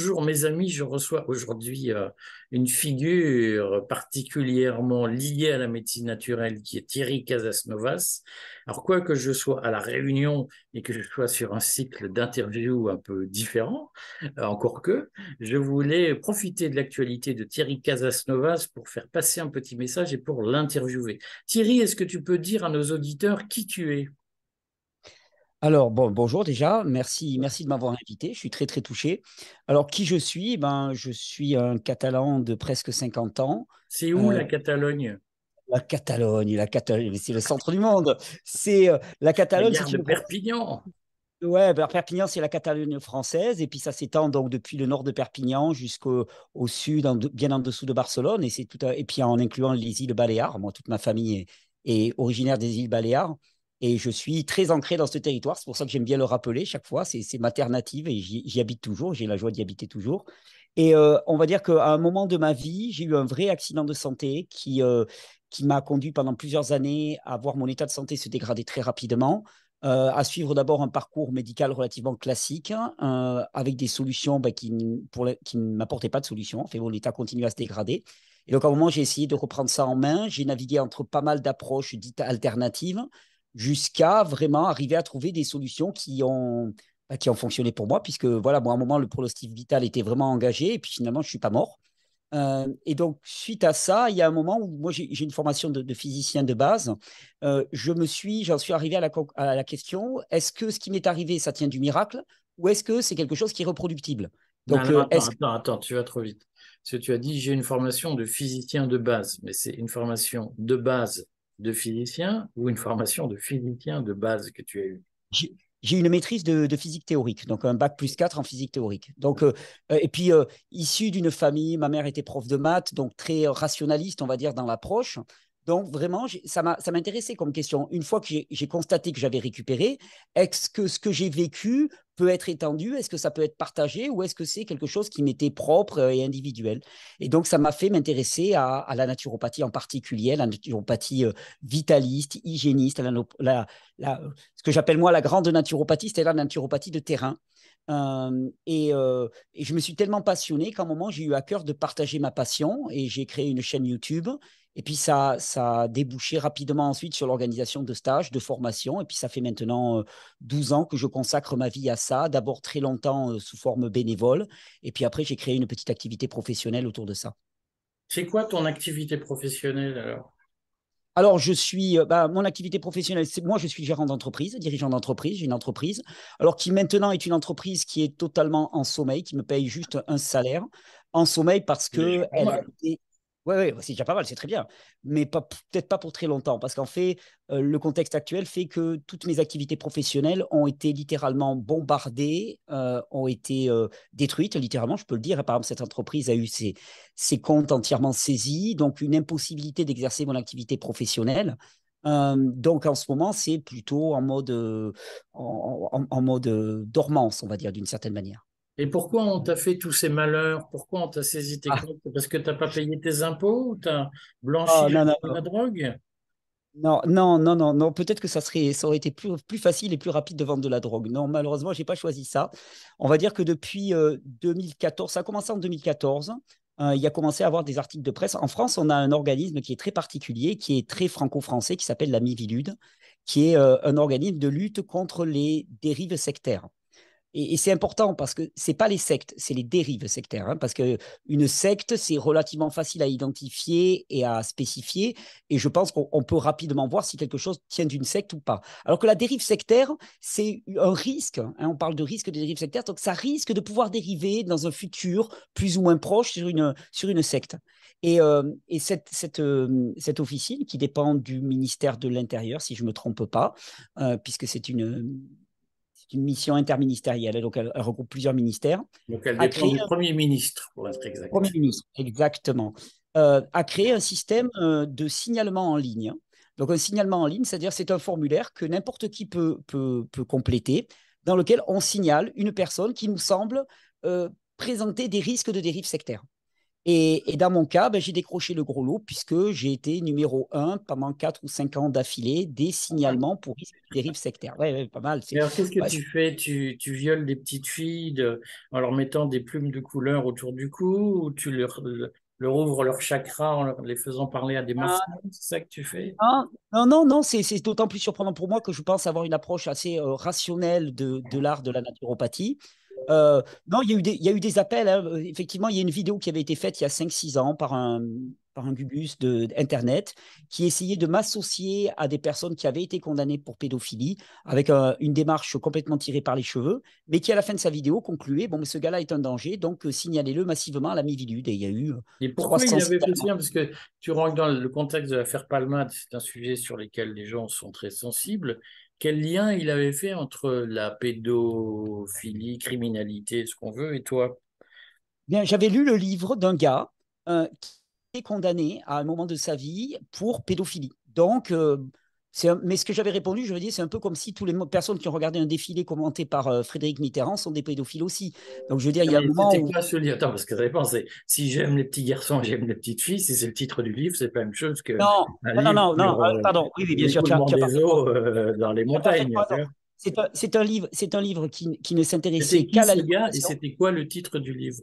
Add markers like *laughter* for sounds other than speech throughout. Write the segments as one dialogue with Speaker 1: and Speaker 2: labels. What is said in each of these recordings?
Speaker 1: Bonjour mes amis, je reçois aujourd'hui euh, une figure particulièrement liée à la médecine naturelle qui est Thierry Casasnovas. Alors quoi que je sois à la Réunion et que je sois sur un cycle d'interviews un peu différent, euh, encore que, je voulais profiter de l'actualité de Thierry Casasnovas pour faire passer un petit message et pour l'interviewer. Thierry, est-ce que tu peux dire à nos auditeurs qui tu es?
Speaker 2: Alors, bon, bonjour déjà, merci, merci de m'avoir invité, je suis très très touché. Alors, qui je suis? Ben, Je suis un Catalan de presque 50 ans.
Speaker 1: C'est où la euh, Catalogne?
Speaker 2: La Catalogne, la Catalogne, c'est le centre du monde. C'est euh, la Catalogne.
Speaker 1: c'est de Perpignan.
Speaker 2: Ouais, ben, Perpignan, c'est la Catalogne française, et puis ça s'étend donc depuis le nord de Perpignan jusqu'au au sud, bien en dessous de Barcelone, et, c'est tout et puis en incluant les îles Baléares. Moi, toute ma famille est originaire des îles Baléares. Et je suis très ancré dans ce territoire. C'est pour ça que j'aime bien le rappeler chaque fois. C'est ma terre et j'y habite toujours. J'ai la joie d'y habiter toujours. Et euh, on va dire qu'à un moment de ma vie, j'ai eu un vrai accident de santé qui, euh, qui m'a conduit pendant plusieurs années à voir mon état de santé se dégrader très rapidement. Euh, à suivre d'abord un parcours médical relativement classique, avec des solutions bah, qui, qui ne m'apportaient pas de solution. En fait, mon état continue à se dégrader. Et donc, à un moment, j'ai essayé de reprendre ça en main. J'ai navigué entre pas mal d'approches dites alternatives jusqu'à vraiment arriver à trouver des solutions qui ont, bah, qui ont fonctionné pour moi, puisque voilà, moi, à un moment, le pronostic vital était vraiment engagé, et puis finalement, je ne suis pas mort. Euh, et donc, suite à ça, il y a un moment où moi, j'ai une formation de, physicien de base. Euh, je me suis, j'en suis arrivé à la, à la question est-ce que ce qui m'est arrivé, ça tient du miracle, ou est-ce que c'est quelque chose qui est reproductible?
Speaker 1: Donc, euh, attends, attends, tu vas trop vite. Parce que tu as dit j'ai une formation de physicien de base, mais c'est une formation de base de physicien ou une formation de physicien de base que tu as eue?
Speaker 2: J'ai une maîtrise de, physique théorique, donc un bac plus 4 en physique théorique. Donc, euh, euh, et puis, euh, issu d'une famille, ma mère était prof de maths, donc très rationaliste, on va dire, dans l'approche. Donc, vraiment, ça m'intéressait comme question. Une fois que j'ai constaté que j'avais récupéré, est-ce que ce que j'ai vécu peut être étendu? Est-ce que ça peut être partagé? Ou est-ce que c'est quelque chose qui m'était propre et individuel? Et donc, ça m'a fait m'intéresser à, la naturopathie en particulier, la naturopathie euh, vitaliste, hygiéniste, la, ce que j'appelle moi la grande naturopathie, c'est la naturopathie de terrain. Euh, et, euh, et, je me suis tellement passionné qu'à un moment, j'ai eu à cœur de partager ma passion et j'ai créé une chaîne YouTube et puis, ça, ça a débouché rapidement ensuite sur l'organisation de stages, de formation. Et puis, ça fait maintenant 12 euh, ans que je consacre ma vie à ça. D'abord très longtemps euh, sous forme bénévole. Et puis après, j'ai créé une petite activité professionnelle autour de ça.
Speaker 1: C'est quoi ton activité professionnelle alors?
Speaker 2: Alors, je suis, euh, bah, mon activité professionnelle, c'est moi, je suis gérant d'entreprise, dirigeant d'entreprise. J'ai une entreprise, alors qui maintenant est une entreprise qui est totalement en sommeil, qui me paye juste un salaire en sommeil parce que elle a été oui, ouais, c'est déjà pas mal, c'est très bien, mais peut-être pas pour très longtemps, parce qu'en fait, euh, le contexte actuel fait que toutes mes activités professionnelles ont été littéralement bombardées, euh, ont été euh, détruites, littéralement, je peux le dire. Par exemple, cette entreprise a eu ses, comptes entièrement saisis, donc une impossibilité d'exercer mon activité professionnelle. donc en ce moment, c'est plutôt en mode, en mode dormance, on va dire, d'une certaine manière.
Speaker 1: Et pourquoi on t'a fait tous ces malheurs? Pourquoi on t'a saisi tes ah. comptes? Parce que tu n'as pas payé tes impôts ou tu as blanchi ah, la drogue?
Speaker 2: Non, non, non, non, non. Peut-être que ça serait, ça aurait été plus, plus facile et plus rapide de vendre de la drogue. Non, malheureusement, je n'ai pas choisi ça. On va dire que depuis 2014, euh, ça a commencé en 2014. Euh, il y a commencé à avoir des articles de presse. En France, on a un organisme qui est très particulier, qui est très franco-français, qui s'appelle la Mivilude, qui est euh, un organisme de lutte contre les dérives sectaires. Et, c'est important parce que c'est pas les sectes, c'est les dérives sectaires. Hein, parce que une secte, c'est relativement facile à identifier et à spécifier. Et je pense qu'on peut rapidement voir si quelque chose tient d'une secte ou pas. Alors que la dérive sectaire, c'est un risque. Hein, on parle de risque de dérive sectaire. Donc ça risque de pouvoir dériver dans un futur plus ou moins proche sur une, sur une secte. Et, euh, et cette, cette, euh, cette, officine qui dépend du ministère de l'Intérieur, si je ne me trompe pas, euh, puisque c'est une une mission interministérielle, donc elle, regroupe plusieurs ministères.
Speaker 1: Donc elle dépend du Premier ministre, pour être exact.
Speaker 2: Premier ministre, exactement. Euh, a créé un système euh, de signalement en ligne. Donc un signalement en ligne, c'est-à-dire c'est un formulaire que n'importe qui peut, peut, peut, compléter, dans lequel on signale une personne qui nous semble euh, présenter des risques de dérive sectaire. Et, dans mon cas, ben, j'ai décroché le gros lot puisque j'ai été numéro un pendant 4 ou 5 ans d'affilée des signalements pour risque de dérive sectaire.
Speaker 1: Ouais, pas mal. alors, qu'est-ce que tu fais? Tu, tu, violes des petites filles en leur mettant des plumes de couleur autour du cou ou tu leur, leur ouvres leur chakra en les faisant parler à des ah. martiens C'est ça que tu fais?
Speaker 2: Non, non, non, c'est d'autant plus surprenant pour moi que je pense avoir une approche assez euh, rationnelle de, de l'art de la naturopathie. Euh, non, il y, a eu des, il y a eu des appels. Hein. Effectivement, il y a une vidéo qui avait été faite il y a 5-6 ans par un, par un gubus d'Internet qui essayait de m'associer à des personnes qui avaient été condamnées pour pédophilie avec une démarche complètement tirée par les cheveux, mais qui, à la fin de sa vidéo, concluait Bon, mais ce gars-là est un danger, donc euh, signalez-le massivement à la Mivilude. Et il y a eu.
Speaker 1: Et pourquoi il avait fait ça? Parce que tu rentres dans le contexte de l'affaire Palmade, c'est un sujet sur lequel les gens sont très sensibles quel lien il avait fait entre la pédophilie, criminalité, ce qu'on veut, et toi?
Speaker 2: Bien, j'avais lu le livre d'un gars euh, qui est condamné à un moment de sa vie pour pédophilie. Donc, euh, mais ce que j'avais répondu, je veux dire, c'est un peu comme si toutes les personnes qui ont regardé un défilé commenté par euh, Frédéric Mitterrand sont des pédophiles aussi. Donc je veux dire, il y a un moment où...
Speaker 1: Quoi, ce livre Attends, parce que ça dépend, c'est si j'aime les petits garçons, *laughs* j'aime les petites filles, si c'est le titre du livre, c'est pas la même chose que...
Speaker 2: Non, non, non, non, euh, pardon, oui, oui bien sûr. Tu as,
Speaker 1: des eaux euh, dans les montagnes.
Speaker 2: C'est un, un, livre, c'est un livre qui, qui ne s'intéressait qu'à la...
Speaker 1: Et c'était quoi le titre du livre?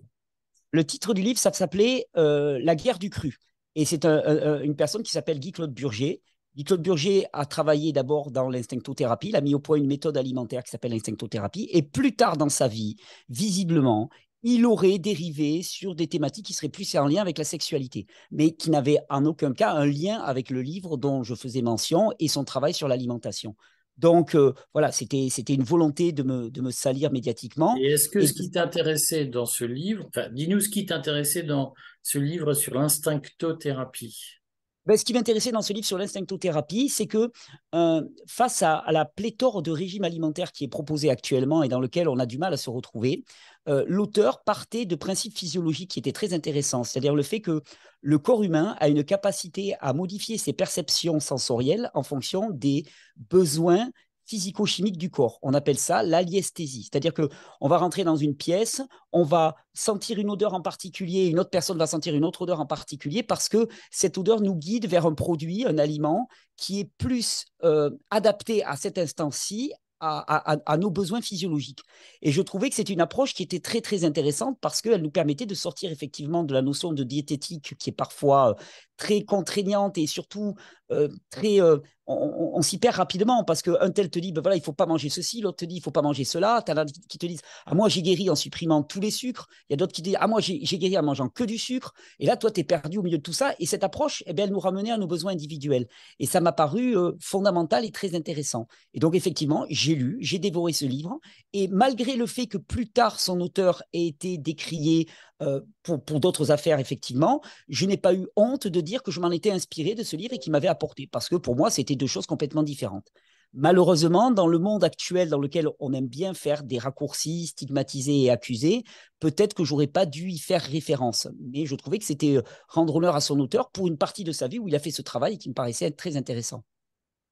Speaker 2: Le titre du livre, ça s'appelait La guerre du cru. Et c'est une personne qui s'appelle Guy-Claude Burger, Guy-Claude Burger a travaillé d'abord dans l'instinctothérapie, il a mis au point une méthode alimentaire qui s'appelle l'instinctothérapie, et plus tard dans sa vie, visiblement, il aurait dérivé sur des thématiques qui seraient plus en lien avec la sexualité, mais qui n'avaient en aucun cas un lien avec le livre dont je faisais mention et son travail sur l'alimentation. Donc euh, voilà, c'était une volonté de me, de me salir médiatiquement.
Speaker 1: Et est-ce que ce qui t'intéressait dans ce livre, enfin, dis-nous ce qui t'intéressait dans ce livre sur l'instinctothérapie
Speaker 2: ben, ce qui m'intéressait dans ce livre sur l'instinctothérapie, c'est que euh, face à, la pléthore de régimes alimentaires qui est proposé actuellement et dans lequel on a du mal à se retrouver, euh, l'auteur partait de principes physiologiques qui étaient très intéressants, c'est-à-dire le fait que le corps humain a une capacité à modifier ses perceptions sensorielles en fonction des besoins physico-chimique du corps. On appelle ça l'aliesthésie. C'est-à-dire que on va rentrer dans une pièce, on va sentir une odeur en particulier, une autre personne va sentir une autre odeur en particulier parce que cette odeur nous guide vers un produit, un aliment qui est plus euh, adapté à cet instant-ci, à, nos besoins physiologiques. Et je trouvais que c'était une approche qui était très très intéressante parce qu'elle nous permettait de sortir effectivement de la notion de diététique qui est parfois euh, très contraignante et surtout euh, très on, s'y perd rapidement parce qu'un tel te dit, ben voilà, il faut pas manger ceci, l'autre te dit, il faut pas manger cela. Tu as qui te disent, ah, moi, j'ai guéri en supprimant tous les sucres. Il y a d'autres qui disent, ah, moi, j'ai guéri en mangeant que du sucre. Et là, toi, tu es perdu au milieu de tout ça. Et cette approche, eh bien, elle nous ramenait à nos besoins individuels. Et ça m'a paru euh, fondamental et très intéressant. Et donc, effectivement, j'ai lu, j'ai dévoré ce livre. Et malgré le fait que plus tard, son auteur ait été décrié euh, pour, d'autres affaires, effectivement, je n'ai pas eu honte de dire que je m'en étais inspiré de ce livre et qui m'avait apporté. Parce que pour moi, c'était deux choses complètement différentes. Malheureusement, dans le monde actuel dans lequel on aime bien faire des raccourcis, stigmatiser et accuser, peut-être que j'aurais pas dû y faire référence. Mais je trouvais que c'était euh, rendre honneur à son auteur pour une partie de sa vie où il a fait ce travail qui me paraissait très intéressant.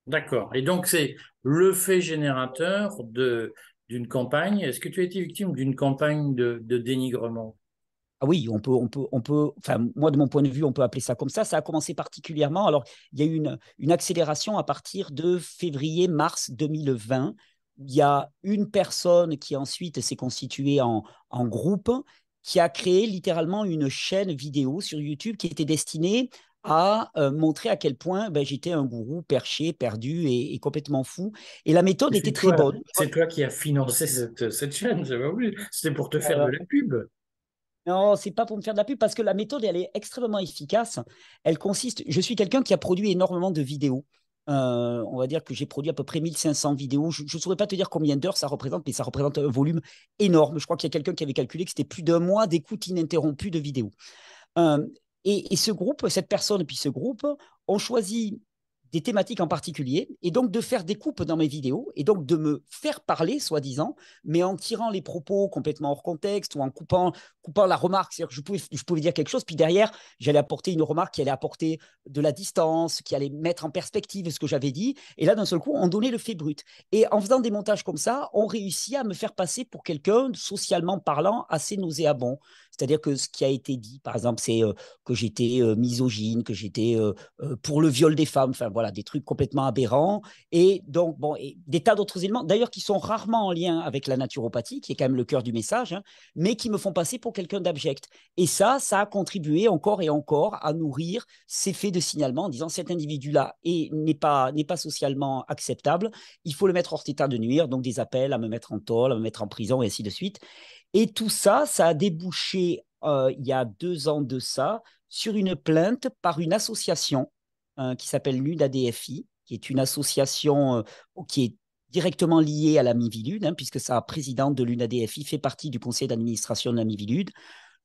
Speaker 1: D'accord. Et donc, c'est le fait générateur d'une campagne. Est-ce que tu as été victime d'une campagne de dénigrement?
Speaker 2: Ah oui, on peut, on peut, on peut, enfin, moi, de mon point de vue, on peut appeler ça comme ça. Ça a commencé particulièrement. Alors, il y a eu une, une accélération à partir de février-mars 2020. Il y a une personne qui ensuite s'est constituée en, en groupe, qui a créé littéralement une chaîne vidéo sur YouTube qui était destinée à euh, montrer à quel point ben, j'étais un gourou perché, perdu et, complètement fou. Et la méthode était très bonne.
Speaker 1: C'est toi qui as financé cette, cette chaîne, C'était pour te faire de la pub.
Speaker 2: Non, c'est pas pour me faire de la pub parce que la méthode, elle est extrêmement efficace. Elle consiste, je suis quelqu'un qui a produit énormément de vidéos. Euh, on va dire que j'ai produit à peu près 1500 vidéos. Je ne saurais pas te dire combien d'heures ça représente, mais ça représente un volume énorme. Je crois qu'il y a quelqu'un qui avait calculé que c'était plus d'un mois d'écoute ininterrompue de vidéos. Euh, et, ce groupe, cette personne et puis ce groupe ont choisi des thématiques en particulier, et donc de faire des coupes dans mes vidéos, et donc de me faire parler, soi-disant, mais en tirant les propos complètement hors contexte ou en coupant, coupant la remarque. C'est-à-dire que je pouvais, je pouvais dire quelque chose, puis derrière, j'allais apporter une remarque qui allait apporter de la distance, qui allait mettre en perspective ce que j'avais dit, et là, d'un seul coup, on donnait le fait brut. Et en faisant des montages comme ça, on réussit à me faire passer pour quelqu'un, socialement parlant, assez nauséabond. C'est-à-dire que ce qui a été dit, par exemple, c'est euh, que j'étais euh, misogyne, que j'étais euh, pour le viol des femmes, enfin voilà, des trucs complètement aberrants. Et donc, bon, des tas d'autres éléments, d'ailleurs, qui sont rarement en lien avec la naturopathie, qui est quand même le cœur du message, hein, mais qui me font passer pour quelqu'un d'abject. Et ça, ça a contribué encore et encore à nourrir ces faits de signalement en disant cet individu-là n'est pas, pas socialement acceptable, il faut le mettre hors état de nuire, donc des appels à me mettre en tôle, à me mettre en prison et ainsi de suite. Et tout ça, ça a débouché euh, il y a deux ans de ça sur une plainte par une association hein, qui s'appelle l'UNADFI, qui est une association euh, qui est directement liée à la Mivilude, hein, puisque sa présidente de l'UNADFI fait partie du conseil d'administration de la Mivilude.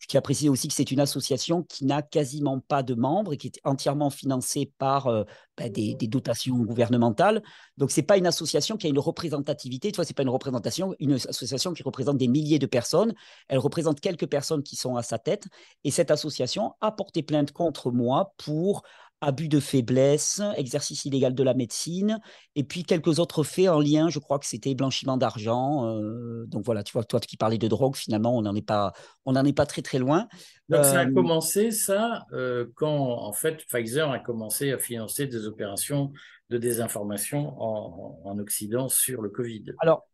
Speaker 2: Je tiens à préciser aussi que c'est une association qui n'a quasiment pas de membres et qui est entièrement financée par euh, ben, des, dotations gouvernementales. Donc, ce n'est pas une association qui a une représentativité. Tu vois, ce n'est pas une représentation, une association qui représente des milliers de personnes. Elle représente quelques personnes qui sont à sa tête. Et cette association a porté plainte contre moi pour abus de faiblesse, exercice illégal de la médecine, et puis quelques autres faits en lien, je crois que c'était blanchiment d'argent. Euh, donc voilà, tu vois, toi qui parlais de drogue, finalement, on n'en est pas, on n'en est pas très très loin.
Speaker 1: Donc ça a euh, commencé ça euh, quand en fait Pfizer a commencé à financer des opérations de désinformation en, en Occident sur le Covid.
Speaker 2: Alors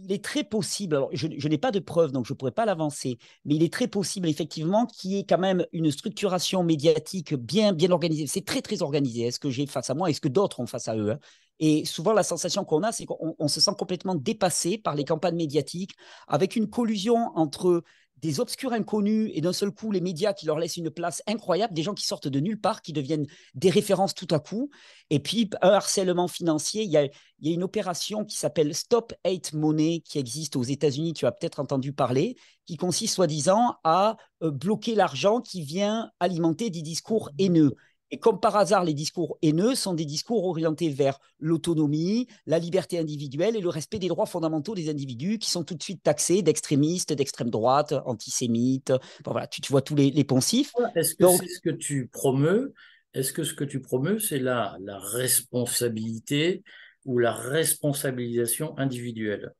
Speaker 2: il est très possible, je, n'ai pas de preuves, donc je ne pourrais pas l'avancer, mais il est très possible effectivement qu'il y ait quand même une structuration médiatique bien, bien organisée. C'est très, très organisé. Est-ce que j'ai face à moi Est-ce que d'autres ont face à eux hein? Et souvent, la sensation qu'on a, c'est qu'on se sent complètement dépassé par les campagnes médiatiques, avec une collusion entre des obscurs inconnus et d'un seul coup les médias qui leur laissent une place incroyable, des gens qui sortent de nulle part, qui deviennent des références tout à coup, et puis un harcèlement financier. Il y a, une opération qui s'appelle Stop Hate Money qui existe aux États-Unis, tu as peut-être entendu parler, qui consiste soi-disant à euh, bloquer l'argent qui vient alimenter des discours haineux. Et comme par hasard, les discours haineux sont des discours orientés vers l'autonomie, la liberté individuelle et le respect des droits fondamentaux des individus qui sont tout de suite taxés d'extrémistes, d'extrême droite, antisémites. voilà, tu, vois tous les, poncifs.
Speaker 1: Est-ce que ce que tu promeus Est-ce que ce que tu promeus, c'est la, la responsabilité ou la responsabilisation individuelle?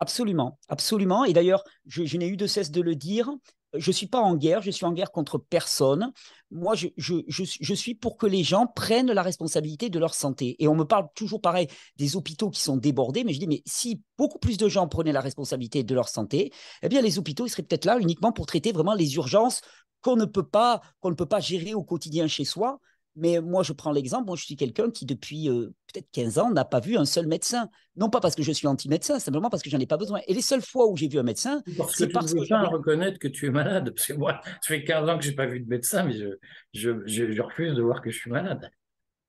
Speaker 2: Absolument, absolument. Et d'ailleurs, je n'ai eu de cesse de le dire, je ne suis pas en guerre, je suis en guerre contre personne. Moi, je, je, suis pour que les gens prennent la responsabilité de leur santé. Et on me parle toujours pareil des hôpitaux qui sont débordés, mais je dis, mais si beaucoup plus de gens prenaient la responsabilité de leur santé, eh bien, les hôpitaux, ils seraient peut-être là uniquement pour traiter vraiment les urgences qu'on ne qu'on ne peut pas gérer au quotidien chez soi. Mais moi, je prends l'exemple, moi, je suis quelqu'un qui, depuis euh, peut-être 15 ans, n'a pas vu un seul médecin. Non pas parce que je suis anti-médecin, simplement parce que j'en ai pas besoin. Et les seules fois où j'ai vu un médecin,
Speaker 1: c'est parce que veux pas reconnaître que tu es malade. Parce que moi, ça fait 15 ans que je n'ai pas vu de médecin, mais je, je refuse de voir que je suis malade.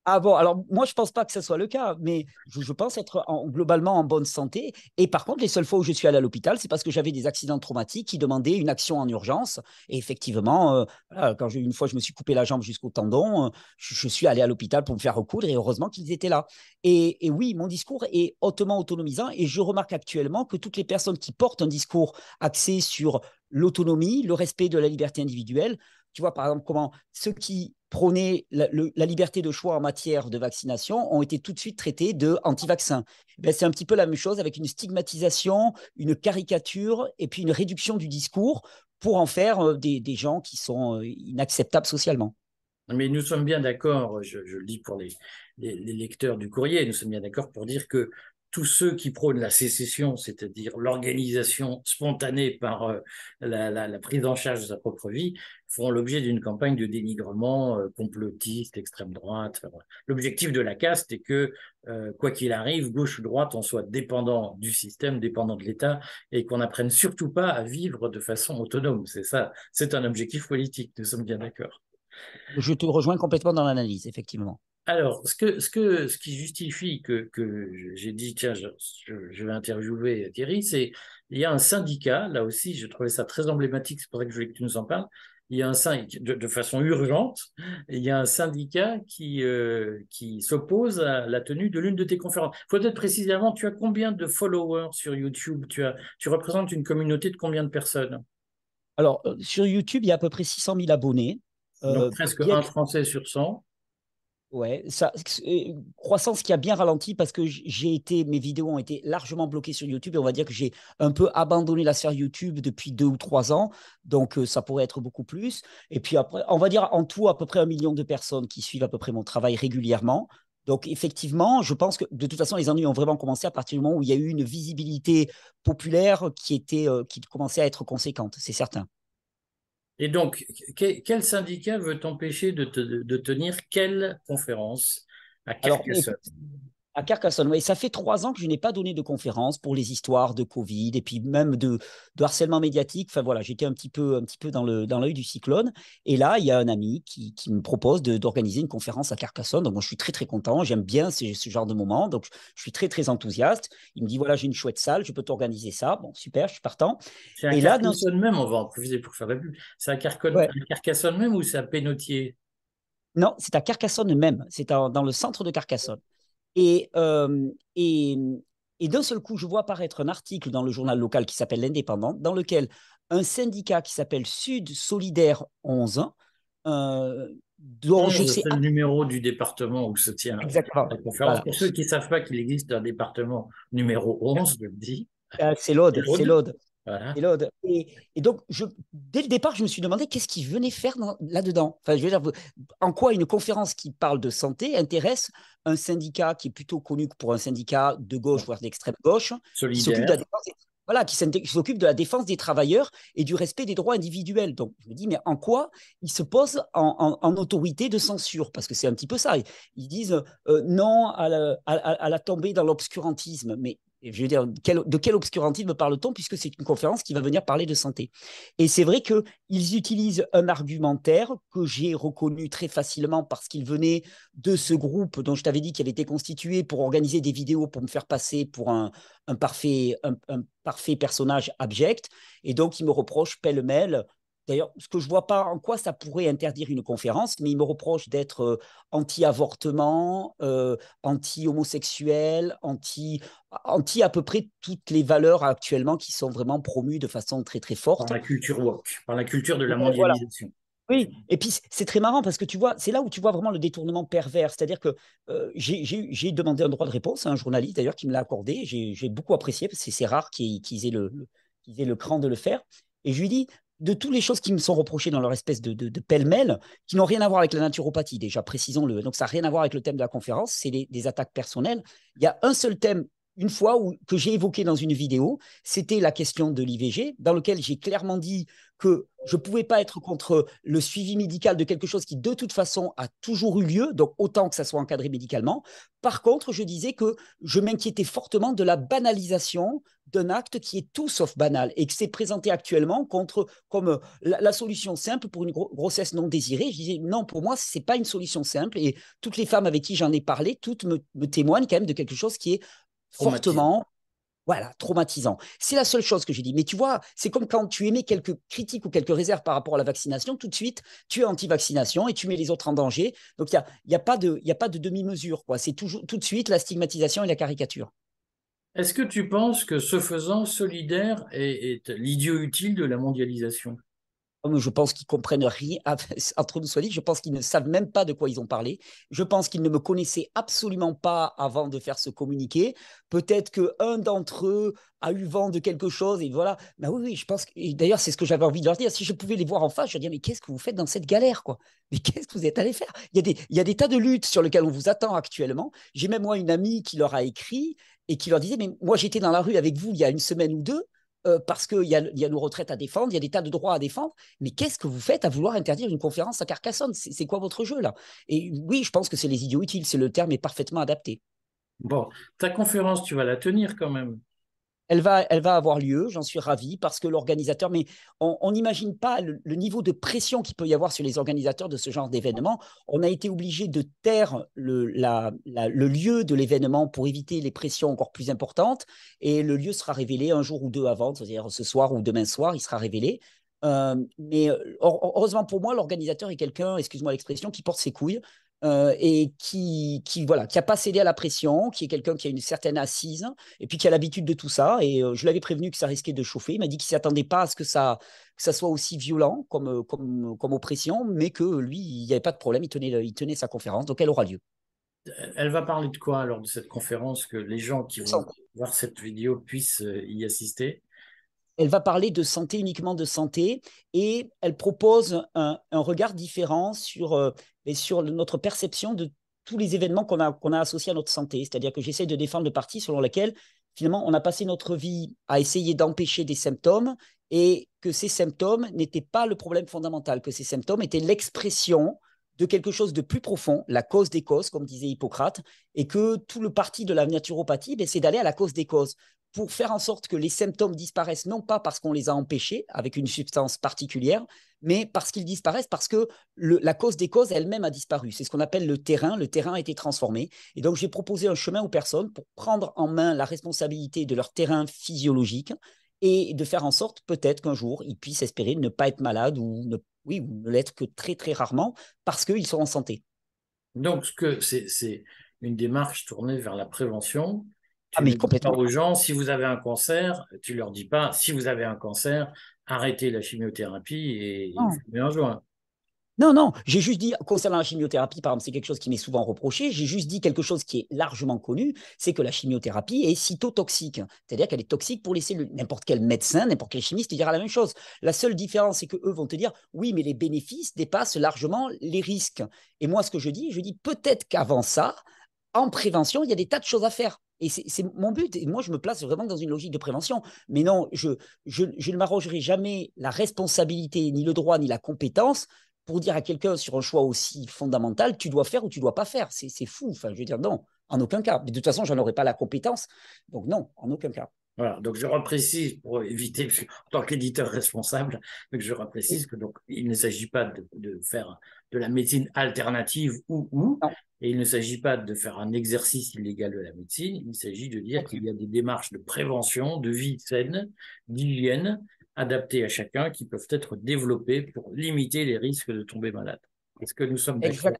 Speaker 2: Ah bon, alors moi je pense pas que ce soit le cas, mais je, pense être globalement en bonne santé. Et par contre, les seules fois où je suis allé à l'hôpital, c'est parce que j'avais des accidents traumatiques qui demandaient une action en urgence. Et effectivement, euh, quand une fois je me suis coupé la jambe jusqu'au tendon, euh, je, suis allé à l'hôpital pour me faire recoudre et heureusement qu'ils étaient là. Et, oui, mon discours est hautement autonomisant et je remarque actuellement que toutes les personnes qui portent un discours axé sur l'autonomie, le respect de la liberté individuelle, tu vois par exemple comment ceux qui prônaient la, liberté de choix en matière de vaccination ont été tout de suite traités de anti-vaccins. Ben, c'est un petit peu la même chose avec une stigmatisation, une caricature et puis une réduction du discours pour en faire euh, des, gens qui sont euh, inacceptables socialement.
Speaker 1: Mais nous sommes bien d'accord, je, le dis pour les, les, lecteurs du courrier, nous sommes bien d'accord pour dire que tous ceux qui prônent la sécession, c'est-à-dire l'organisation spontanée par euh, la, prise en charge de sa propre vie, feront l'objet d'une campagne de dénigrement euh, complotiste, extrême droite. L'objectif de la caste est que, euh, quoi qu'il arrive, gauche ou droite, on soit dépendant du système, dépendant de l'État, et qu'on n'apprenne surtout pas à vivre de façon autonome. C'est ça, c'est un objectif politique, nous sommes bien d'accord.
Speaker 2: Je te rejoins complètement dans l'analyse, effectivement.
Speaker 1: Alors, ce, que, ce, que, ce qui justifie que, que j'ai dit, tiens, je, je, vais interviewer Thierry, c'est il y a un syndicat, là aussi, je trouvais ça très emblématique, c'est pour ça que je voulais que tu nous en parles. il y a un de, de façon urgente, il y a un syndicat qui, euh, qui s'oppose à la tenue de l'une de tes conférences. Il faut peut-être précisément, tu as combien de followers sur YouTube? Tu, as, tu représentes une communauté de combien de personnes?
Speaker 2: Alors, euh, sur YouTube, il y a à peu près 600 000 abonnés.
Speaker 1: Donc presque un Français sur 100.
Speaker 2: Ouais, ça, croissance qui a bien ralenti parce que j'ai été, mes vidéos ont été largement bloquées sur YouTube et on va dire que j'ai un peu abandonné la sphère YouTube depuis deux ou trois ans, donc ça pourrait être beaucoup plus. Et puis après, on va dire en tout à peu près un million de personnes qui suivent à peu près mon travail régulièrement. Donc effectivement, je pense que de toute façon, les ennuis ont vraiment commencé à partir du moment où il y a eu une visibilité populaire qui était, qui commençait à être conséquente, c'est certain.
Speaker 1: Et donc, quel syndicat veut t'empêcher de, tenir quelle conférence? À Carcassonne
Speaker 2: à Carcassonne, oui. Ça fait trois ans que je n'ai pas donné de conférence pour les histoires de Covid et puis même de, harcèlement médiatique. Enfin voilà, j'étais un petit peu, un petit peu dans l'œil dans du cyclone. Et là, il y a un ami qui, me propose d'organiser une conférence à Carcassonne. Donc moi, je suis très très content. J'aime bien ce, ce, genre de moment. Donc je suis très très enthousiaste. Il me dit voilà, j'ai une chouette salle, je peux t'organiser ça. Bon, super, je suis partant.
Speaker 1: C'est à et Carcassonne même, on va en profiter pour faire la pub. C'est à, Carcassonne même ou c'est à Pénautier?
Speaker 2: Non, c'est à Carcassonne même. C'est dans le centre de Carcassonne. Et, et, et d'un seul coup, je vois apparaître un article dans le journal local qui s'appelle L'Indépendant, dans lequel un syndicat qui s'appelle Sud Solidaire 11, euh,
Speaker 1: dont je sais. C'est le numéro du département où se tient la conférence. Pour ceux qui ne savent pas qu'il existe un département numéro 11, je le dis.
Speaker 2: Ah, c'est l'Aude, c'est l'Aude. Et, donc, je, dès le départ, je me suis demandé qu'est-ce qu'il venait faire là-dedans. Enfin, je veux dire, en quoi une conférence qui parle de santé intéresse un syndicat qui est plutôt connu pour un syndicat de gauche, voire d'extrême gauche,
Speaker 1: Solidaire.
Speaker 2: Qui voilà, qui s'occupe de la défense des travailleurs et du respect des droits individuels. Donc, je me dis, mais en quoi ils se posent en, autorité de censure? Parce que c'est un petit peu ça. Ils disent euh, non à la, à la tombée dans l'obscurantisme. Mais je veux dire, de quel obscurantisme parle-t-on puisque c'est une conférence qui va venir parler de santé Et c'est vrai qu'ils utilisent un argumentaire que j'ai reconnu très facilement parce qu'il venait de ce groupe dont je t'avais dit qu'il avait été constitué pour organiser des vidéos pour me faire passer pour un, parfait, un, parfait personnage abject. Et donc, ils me reprochent pêle-mêle D'ailleurs, ce que je vois pas en quoi ça pourrait interdire une conférence, mais il me reproche d'être euh, anti-avortement, euh, anti-homosexuel, anti, anti à peu près toutes les valeurs actuellement qui sont vraiment promues de façon très très forte.
Speaker 1: Par la culture woke, par la culture de la mondialisation.
Speaker 2: Oui, et puis c'est très marrant parce que tu vois, c'est là où tu vois vraiment le détournement pervers. C'est-à-dire que euh, j'ai demandé un droit de réponse à un journaliste d'ailleurs qui me l'a accordé. J'ai beaucoup apprécié parce que c'est rare qu'ils aient, le, aient le cran de le faire. Et je lui dis, de toutes les choses qui me sont reprochées dans leur espèce de, pêle-mêle, qui n'ont rien à voir avec la naturopathie, déjà, précisons-le. Donc, ça n'a rien à voir avec le thème de la conférence, c'est des attaques personnelles. Il y a un seul thème une fois où, que j'ai évoqué dans une vidéo, c'était la question de l'IVG, dans lequel j'ai clairement dit que je ne pouvais pas être contre le suivi médical de quelque chose qui, de toute façon, a toujours eu lieu, donc autant que ça soit encadré médicalement. Par contre, je disais que je m'inquiétais fortement de la banalisation d'un acte qui est tout sauf banal et que c'est présenté actuellement contre, comme la, solution simple pour une grossesse non désirée. Je disais non, pour moi, ce n'est pas une solution simple et toutes les femmes avec qui j'en ai parlé, toutes me témoignent quand même de quelque chose qui est fortement. Voilà, traumatisant. C'est la seule chose que j'ai dit. Mais tu vois, c'est comme quand tu émets quelques critiques ou quelques réserves par rapport à la vaccination, tout de suite, tu es anti-vaccination et tu mets les autres en danger. Donc, il n'y a, y a, pas de, a pas de demi-mesure. C'est toujours tout de suite la stigmatisation et la caricature.
Speaker 1: Est-ce que tu penses que ce faisant, solidaire est l'idiot utile de la mondialisation?
Speaker 2: Je pense qu'ils comprennent rien. *laughs* Entre nous soit dit, je pense qu'ils ne savent même pas de quoi ils ont parlé. Je pense qu'ils ne me connaissaient absolument pas avant de faire ce communiqué. Peut-être qu'un d'entre eux a eu vent de quelque chose et voilà. Mais oui, oui, je pense. Que... D'ailleurs, c'est ce que j'avais envie de leur dire. Si je pouvais les voir en face, je leur dirais mais qu'est-ce que vous faites dans cette galère, quoi? Mais *laughs* qu'est-ce que vous êtes allé faire? Il y, a des, il y a des tas de luttes sur lesquelles on vous attend actuellement. J'ai même moi une amie qui leur a écrit et qui leur disait mais moi j'étais dans la rue avec vous il y a une semaine ou deux euh, parce qu'il y, y, a nos retraites à défendre, il y a des tas de droits à défendre, mais qu'est-ce que vous faites à vouloir interdire une conférence à Carcassonne? C'est quoi votre jeu là? Et oui, je pense que c'est les idiots utiles, c'est le terme est parfaitement adapté.
Speaker 1: Bon, ta conférence, tu vas la tenir quand même
Speaker 2: elle va, elle va avoir lieu, j'en suis ravi, parce que l'organisateur, mais on n'imagine pas le, niveau de pression qu'il peut y avoir sur les organisateurs de ce genre d'événement. On a été obligé de taire le, le lieu de l'événement pour éviter les pressions encore plus importantes, et le lieu sera révélé un jour ou deux avant, c'est-à-dire ce soir ou demain soir, il sera révélé. mais heureusement pour moi, l'organisateur est quelqu'un, excuse-moi l'expression, qui porte ses couilles. Et qui, qui voilà, qui a pas cédé à la pression, qui est quelqu'un qui a une certaine assise, et puis qui a l'habitude de tout ça. Et je l'avais prévenu que ça risquait de chauffer. Il m'a dit qu'il s'attendait pas à ce que ça, que ça soit aussi violent comme, comme, comme oppression, mais que lui, il n'y avait pas de problème. Il tenait, il tenait sa conférence, donc elle aura lieu.
Speaker 1: Elle va parler de quoi lors de cette conférence que les gens qui vont voir cette vidéo puissent euh, y assister?
Speaker 2: Elle va parler de santé, uniquement de santé, et elle propose un, regard différent sur, euh, sur notre perception de tous les événements qu'on a, a associés à notre santé. C'est-à-dire que j'essaie de défendre le parti selon lequel, finalement, on a passé notre vie à essayer d'empêcher des symptômes et que ces symptômes n'étaient pas le problème fondamental, que ces symptômes étaient l'expression de quelque chose de plus profond, la cause des causes, comme disait Hippocrate, et que tout le parti de la naturopathie, ben, c'est d'aller à la cause des causes pour faire en sorte que les symptômes disparaissent, non pas parce qu'on les a empêchés avec une substance particulière, mais parce qu'ils disparaissent parce que la cause des causes elle-même a disparu. C'est ce qu'on appelle le terrain. Le terrain a été transformé. Et donc, j'ai proposé un chemin aux personnes pour prendre en main la responsabilité de leur terrain physiologique et de faire en sorte peut-être qu'un jour, ils puissent espérer ne pas être malades ou ne oui, ou ne l'être que très très rarement parce qu'ils sont en santé.
Speaker 1: Donc, c'est une démarche tournée vers la prévention.
Speaker 2: Tu ah, mais complètement.
Speaker 1: aux gens, si vous avez un cancer, tu leur dis pas, si vous avez un cancer, arrêtez la chimiothérapie et, et un joint.
Speaker 2: Non, non, j'ai juste dit, concernant la chimiothérapie, par exemple, c'est quelque chose qui m'est souvent reproché, j'ai juste dit quelque chose qui est largement connu, c'est que la chimiothérapie est cytotoxique, c'est-à-dire qu'elle est toxique pour les cellules. N'importe quel médecin, n'importe quel chimiste dira la même chose. La seule différence, c'est qu'eux vont te dire, oui, mais les bénéfices dépassent largement les risques. Et moi, ce que je dis, je dis peut-être qu'avant ça, en prévention, il y a des tas de choses à faire. Et c'est mon but. Et moi, je me place vraiment dans une logique de prévention. Mais non, je, je, je ne m'arrogerai jamais la responsabilité, ni le droit, ni la compétence pour dire à quelqu'un sur un choix aussi fondamental, tu dois faire ou tu dois pas faire. C'est fou. Enfin, je veux dire, non, en aucun cas. Mais de toute façon, j'en aurais pas la compétence. Donc, non, en aucun cas.
Speaker 1: Voilà, donc je reprécise pour éviter, en tant qu'éditeur responsable, je reprécise que donc il ne s'agit pas de, faire de la médecine alternative ou ou, et il ne s'agit pas de faire un exercice illégal de la médecine. Il s'agit de dire qu'il y a des démarches de prévention, de vie saine, d'hygiène adaptés à chacun qui peuvent être développés pour limiter les risques de tomber malade. Est-ce que nous sommes d'accord?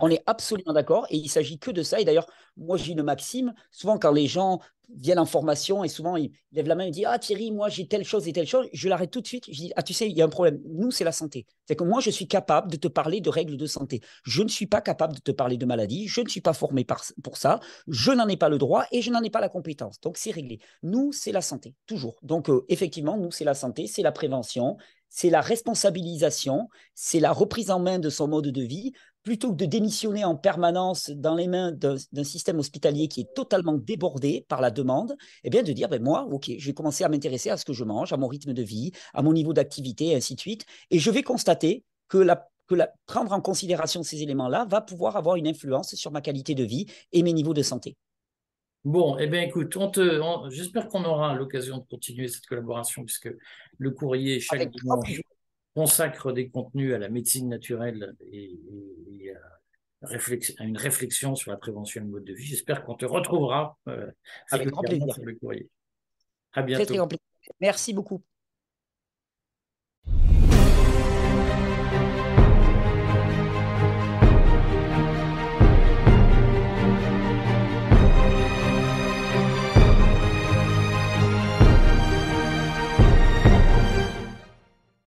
Speaker 2: On est absolument d'accord et il s'agit que de ça. Et d'ailleurs, moi j'ai une maxime, souvent quand les gens viennent en formation et souvent ils lèvent la main et disent Ah Thierry, moi j'ai telle chose et telle chose, je l'arrête tout de suite. Je dis Ah tu sais, il y a un problème. Nous, c'est la santé. C'est que moi je suis capable de te parler de règles de santé. Je ne suis pas capable de te parler de maladie. Je ne suis pas formé pour ça. Je n'en ai pas le droit et je n'en ai pas la compétence. Donc c'est réglé. Nous, c'est la santé, toujours. Donc euh, effectivement, nous, c'est la santé, c'est la prévention, c'est la responsabilisation, c'est la reprise en main de son mode de vie plutôt que de démissionner en permanence dans les mains d'un système hospitalier qui est totalement débordé par la demande, eh bien de dire, ben moi, ok, je vais commencer à m'intéresser à ce que je mange, à mon rythme de vie, à mon niveau d'activité, et ainsi de suite, et je vais constater que la que la, prendre en considération ces éléments-là va pouvoir avoir une influence sur ma qualité de vie et mes niveaux de santé.
Speaker 1: Bon, eh bien, écoute, j'espère qu'on aura l'occasion de continuer cette collaboration puisque le courrier chaque dimanche consacre des contenus à la médecine naturelle et, à, une réflexion sur la prévention du mode de vie. J'espère qu'on te retrouvera
Speaker 2: euh, avec grand plaisir. sur le courrier. À bientôt. Très, très Merci beaucoup.